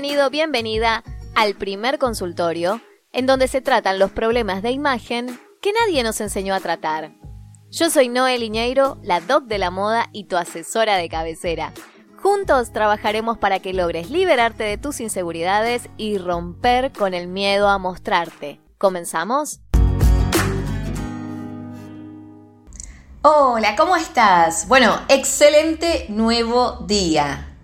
Bienvenido, bienvenida al primer consultorio, en donde se tratan los problemas de imagen que nadie nos enseñó a tratar. Yo soy Noel Iñeiro, la doc de la moda y tu asesora de cabecera. Juntos trabajaremos para que logres liberarte de tus inseguridades y romper con el miedo a mostrarte. ¿Comenzamos? Hola, ¿cómo estás? Bueno, excelente nuevo día.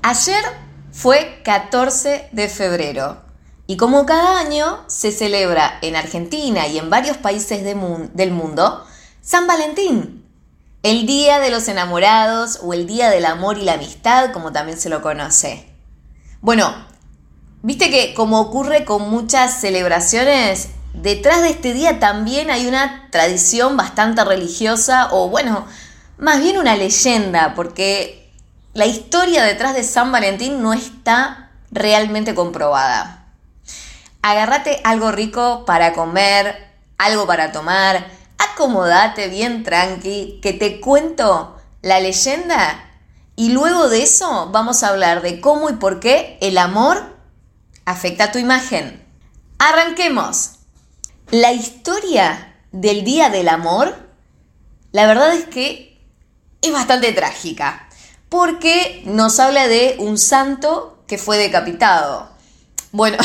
Ayer fue 14 de febrero y como cada año se celebra en Argentina y en varios países del mundo San Valentín, el Día de los Enamorados o el Día del Amor y la Amistad, como también se lo conoce. Bueno, viste que como ocurre con muchas celebraciones, detrás de este día también hay una tradición bastante religiosa o bueno, más bien una leyenda, porque la historia detrás de San Valentín no está realmente comprobada. Agárrate algo rico para comer, algo para tomar, acomodate bien tranqui, que te cuento la leyenda y luego de eso vamos a hablar de cómo y por qué el amor afecta a tu imagen. Arranquemos. La historia del Día del Amor, la verdad es que es bastante trágica, porque nos habla de un santo que fue decapitado. Bueno,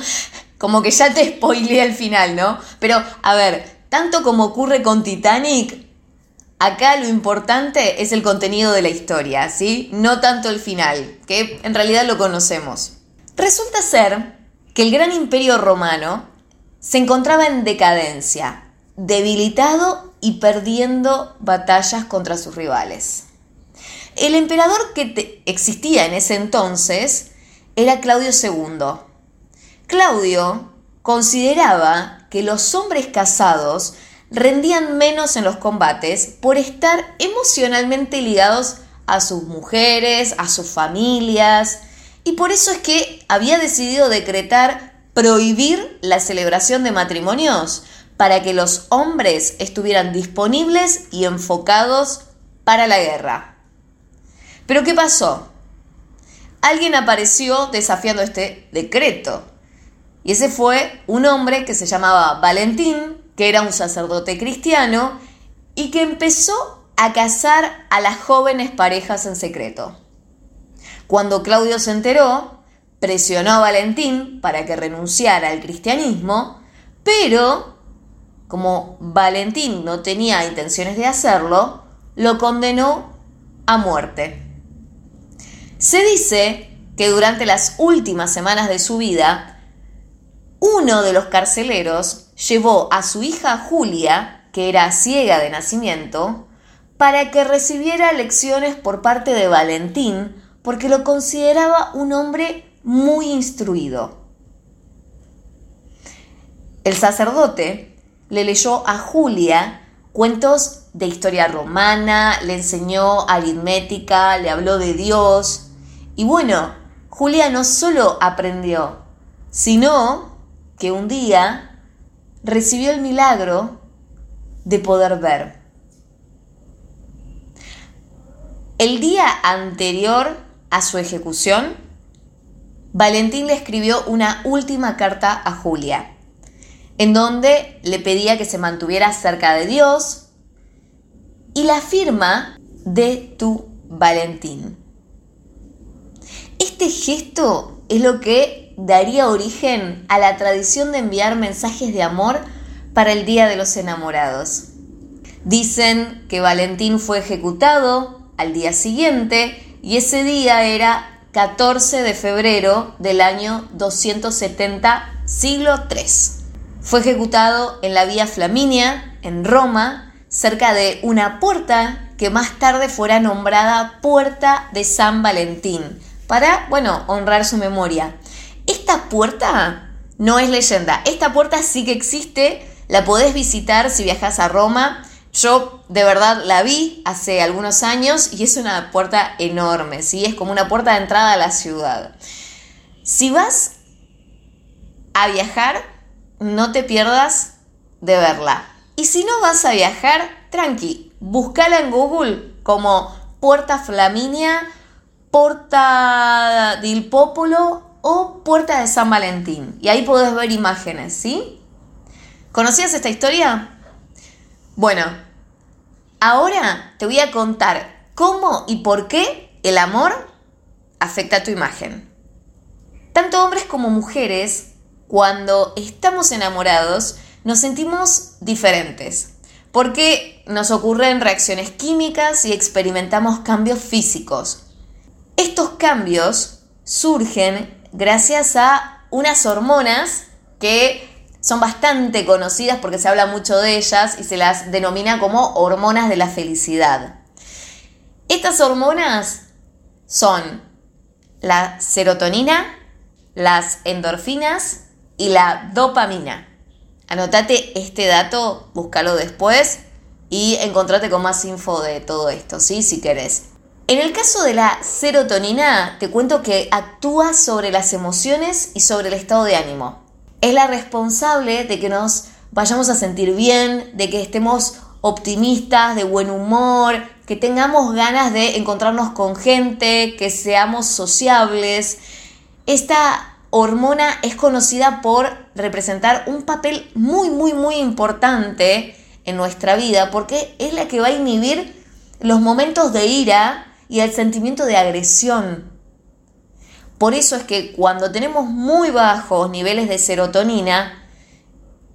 como que ya te spoileé el final, ¿no? Pero, a ver, tanto como ocurre con Titanic, acá lo importante es el contenido de la historia, ¿sí? No tanto el final, que en realidad lo conocemos. Resulta ser que el gran imperio romano se encontraba en decadencia, debilitado y perdiendo batallas contra sus rivales. El emperador que existía en ese entonces era Claudio II. Claudio consideraba que los hombres casados rendían menos en los combates por estar emocionalmente ligados a sus mujeres, a sus familias, y por eso es que había decidido decretar prohibir la celebración de matrimonios para que los hombres estuvieran disponibles y enfocados para la guerra. Pero ¿qué pasó? Alguien apareció desafiando este decreto. Y ese fue un hombre que se llamaba Valentín, que era un sacerdote cristiano y que empezó a casar a las jóvenes parejas en secreto. Cuando Claudio se enteró, presionó a Valentín para que renunciara al cristianismo, pero como Valentín no tenía intenciones de hacerlo, lo condenó a muerte. Se dice que durante las últimas semanas de su vida, uno de los carceleros llevó a su hija Julia, que era ciega de nacimiento, para que recibiera lecciones por parte de Valentín, porque lo consideraba un hombre muy instruido. El sacerdote le leyó a Julia cuentos de historia romana, le enseñó aritmética, le habló de Dios. Y bueno, Julia no solo aprendió, sino que un día recibió el milagro de poder ver. El día anterior a su ejecución, Valentín le escribió una última carta a Julia, en donde le pedía que se mantuviera cerca de Dios y la firma de tu Valentín. Este gesto es lo que daría origen a la tradición de enviar mensajes de amor para el Día de los Enamorados. Dicen que Valentín fue ejecutado al día siguiente y ese día era 14 de febrero del año 270, siglo III. Fue ejecutado en la Vía Flaminia, en Roma, cerca de una puerta que más tarde fuera nombrada Puerta de San Valentín, para, bueno, honrar su memoria. Esta puerta no es leyenda, esta puerta sí que existe, la podés visitar si viajas a Roma. Yo de verdad la vi hace algunos años y es una puerta enorme, ¿sí? es como una puerta de entrada a la ciudad. Si vas a viajar, no te pierdas de verla. Y si no vas a viajar, tranqui, búscala en Google como Puerta Flaminia, Porta del Popolo o Puerta de San Valentín. Y ahí podés ver imágenes, ¿sí? ¿Conocías esta historia? Bueno, ahora te voy a contar cómo y por qué el amor afecta a tu imagen. Tanto hombres como mujeres, cuando estamos enamorados, nos sentimos diferentes, porque nos ocurren reacciones químicas y experimentamos cambios físicos. Estos cambios surgen gracias a unas hormonas que son bastante conocidas porque se habla mucho de ellas y se las denomina como hormonas de la felicidad. Estas hormonas son la serotonina, las endorfinas y la dopamina. Anotate este dato, búscalo después y encontrate con más info de todo esto, ¿sí? Si querés. En el caso de la serotonina, te cuento que actúa sobre las emociones y sobre el estado de ánimo. Es la responsable de que nos vayamos a sentir bien, de que estemos optimistas, de buen humor, que tengamos ganas de encontrarnos con gente, que seamos sociables. Esta hormona es conocida por representar un papel muy, muy, muy importante en nuestra vida porque es la que va a inhibir los momentos de ira y el sentimiento de agresión. Por eso es que cuando tenemos muy bajos niveles de serotonina,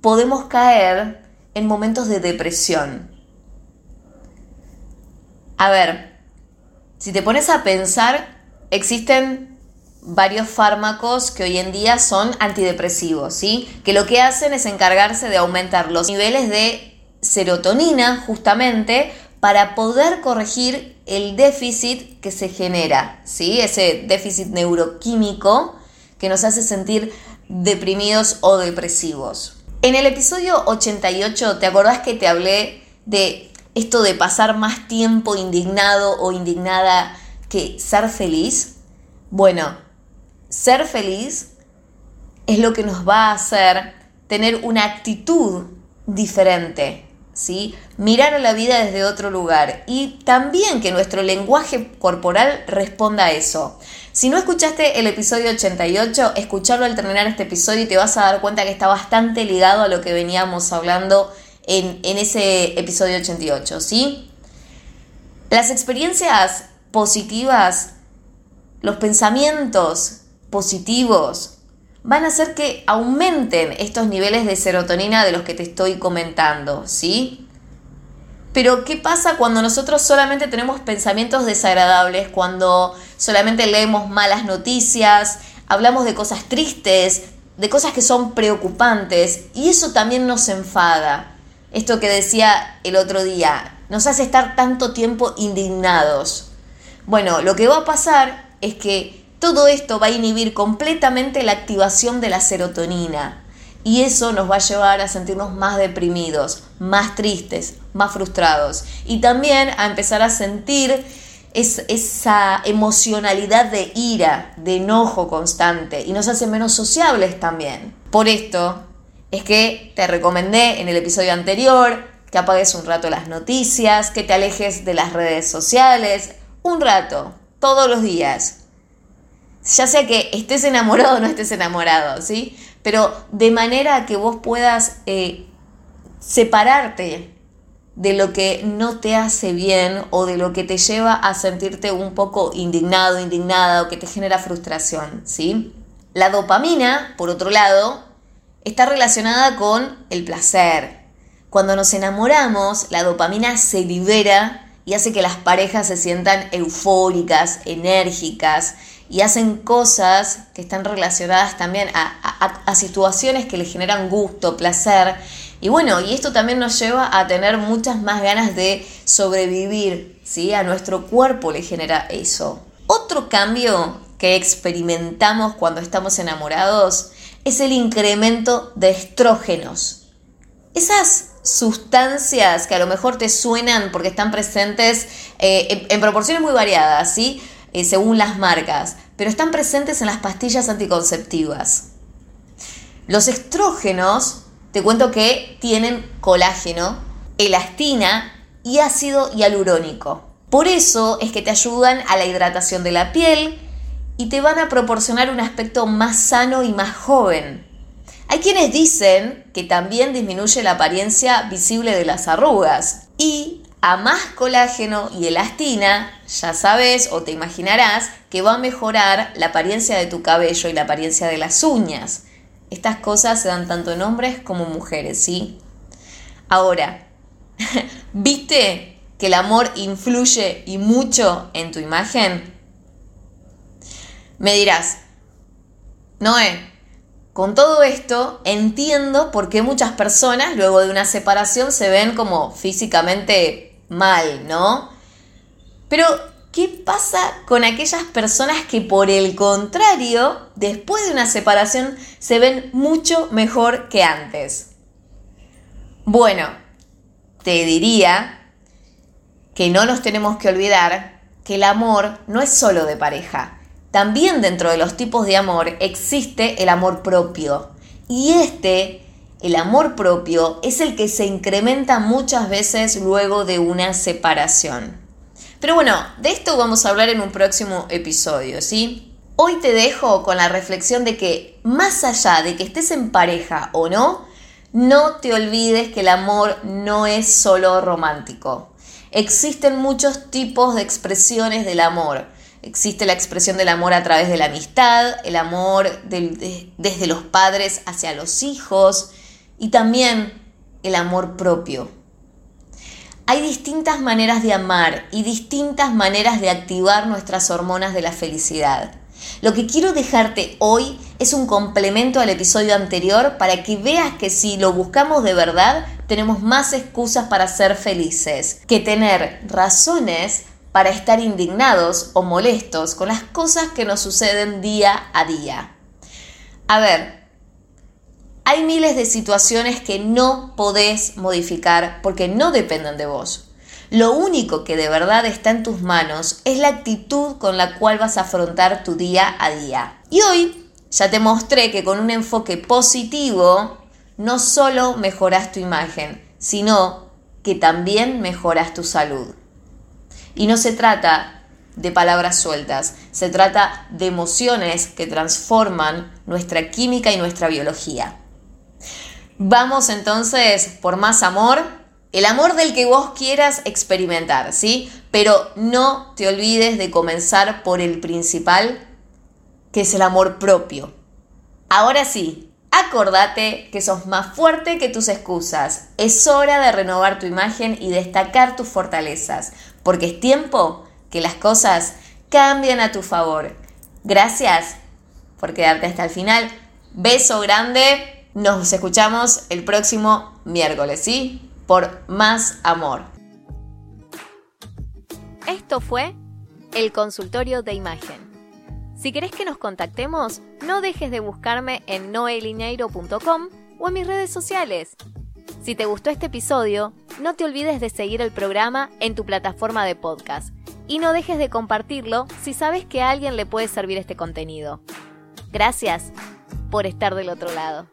podemos caer en momentos de depresión. A ver, si te pones a pensar, existen varios fármacos que hoy en día son antidepresivos, ¿sí? Que lo que hacen es encargarse de aumentar los niveles de serotonina justamente para poder corregir el déficit que se genera, ¿sí? ese déficit neuroquímico que nos hace sentir deprimidos o depresivos. En el episodio 88, ¿te acordás que te hablé de esto de pasar más tiempo indignado o indignada que ser feliz? Bueno, ser feliz es lo que nos va a hacer tener una actitud diferente, ¿sí? Mirar a la vida desde otro lugar y también que nuestro lenguaje corporal responda a eso. Si no escuchaste el episodio 88, escucharlo al terminar este episodio y te vas a dar cuenta que está bastante ligado a lo que veníamos hablando en, en ese episodio 88, ¿sí? Las experiencias positivas, los pensamientos positivos, van a hacer que aumenten estos niveles de serotonina de los que te estoy comentando, ¿sí? Pero ¿qué pasa cuando nosotros solamente tenemos pensamientos desagradables, cuando solamente leemos malas noticias, hablamos de cosas tristes, de cosas que son preocupantes y eso también nos enfada? Esto que decía el otro día, nos hace estar tanto tiempo indignados. Bueno, lo que va a pasar es que todo esto va a inhibir completamente la activación de la serotonina. Y eso nos va a llevar a sentirnos más deprimidos, más tristes, más frustrados. Y también a empezar a sentir esa emocionalidad de ira, de enojo constante. Y nos hace menos sociables también. Por esto es que te recomendé en el episodio anterior que apagues un rato las noticias, que te alejes de las redes sociales, un rato, todos los días ya sea que estés enamorado o no estés enamorado, ¿sí? Pero de manera que vos puedas eh, separarte de lo que no te hace bien o de lo que te lleva a sentirte un poco indignado, indignada o que te genera frustración, ¿sí? La dopamina, por otro lado, está relacionada con el placer. Cuando nos enamoramos, la dopamina se libera y hace que las parejas se sientan eufóricas, enérgicas, y hacen cosas que están relacionadas también a, situaciones que les generan gusto, placer. Y bueno, y esto también nos lleva a tener muchas más ganas de sobrevivir, ¿sí? A nuestro cuerpo le genera eso. Otro cambio que experimentamos cuando estamos enamorados es el incremento de estrógenos. Esas sustancias que a lo mejor te suenan porque están presentes eh, en, proporciones muy variadas, ¿sí? Eh, según las marcas, pero están presentes en las pastillas anticonceptivas. Los estrógenos, te cuento que tienen colágeno, elastina y ácido hialurónico. Por eso es que te ayudan a la hidratación de la piel y te van a proporcionar un aspecto más sano y más joven. Hay quienes dicen que también disminuye la apariencia visible de las arrugas y a más colágeno y elastina, ya sabes o te imaginarás que va a mejorar la apariencia de tu cabello y la apariencia de las uñas. Estas cosas se dan tanto en hombres como mujeres, ¿sí? Ahora, ¿viste que el amor influye y mucho en tu imagen? Me dirás, Noé, con todo esto entiendo por qué muchas personas luego de una separación se ven como físicamente mal, ¿no? Pero, ¿qué pasa con aquellas personas que por el contrario, después de una separación, se ven mucho mejor que antes? Bueno, te diría que no nos tenemos que olvidar que el amor no es solo de pareja. También dentro de los tipos de amor existe el amor propio. Y este, el amor propio, es el que se incrementa muchas veces luego de una separación. Pero bueno, de esto vamos a hablar en un próximo episodio, ¿sí? Hoy te dejo con la reflexión de que más allá de que estés en pareja o no, no te olvides que el amor no es solo romántico. Existen muchos tipos de expresiones del amor. Existe la expresión del amor a través de la amistad, el amor desde los padres hacia los hijos y también el amor propio. Hay distintas maneras de amar y distintas maneras de activar nuestras hormonas de la felicidad. Lo que quiero dejarte hoy es un complemento al episodio anterior para que veas que si lo buscamos de verdad, tenemos más excusas para ser felices que tener razones para estar indignados o molestos con las cosas que nos suceden día a día. A ver, hay miles de situaciones que no podés modificar porque no dependen de vos. Lo único que de verdad está en tus manos es la actitud con la cual vas a afrontar tu día a día. Y hoy ya te mostré que con un enfoque positivo no solo mejoras tu imagen, sino que también mejoras tu salud. Y no se trata de palabras sueltas, se trata de emociones que transforman nuestra química y nuestra biología. Vamos entonces por más amor el amor del que vos quieras experimentar, ¿sí? Pero no te olvides de comenzar por el principal, que es el amor propio. Ahora sí, acordate que sos más fuerte que tus excusas. Es hora de renovar tu imagen y destacar tus fortalezas, porque es tiempo que las cosas cambien a tu favor. Gracias por quedarte hasta el final. Beso grande. Nos escuchamos el próximo miércoles, ¿sí? por más amor. Esto fue el consultorio de imagen. Si querés que nos contactemos, no dejes de buscarme en noelineiro.com o en mis redes sociales. Si te gustó este episodio, no te olvides de seguir el programa en tu plataforma de podcast y no dejes de compartirlo si sabes que a alguien le puede servir este contenido. Gracias por estar del otro lado.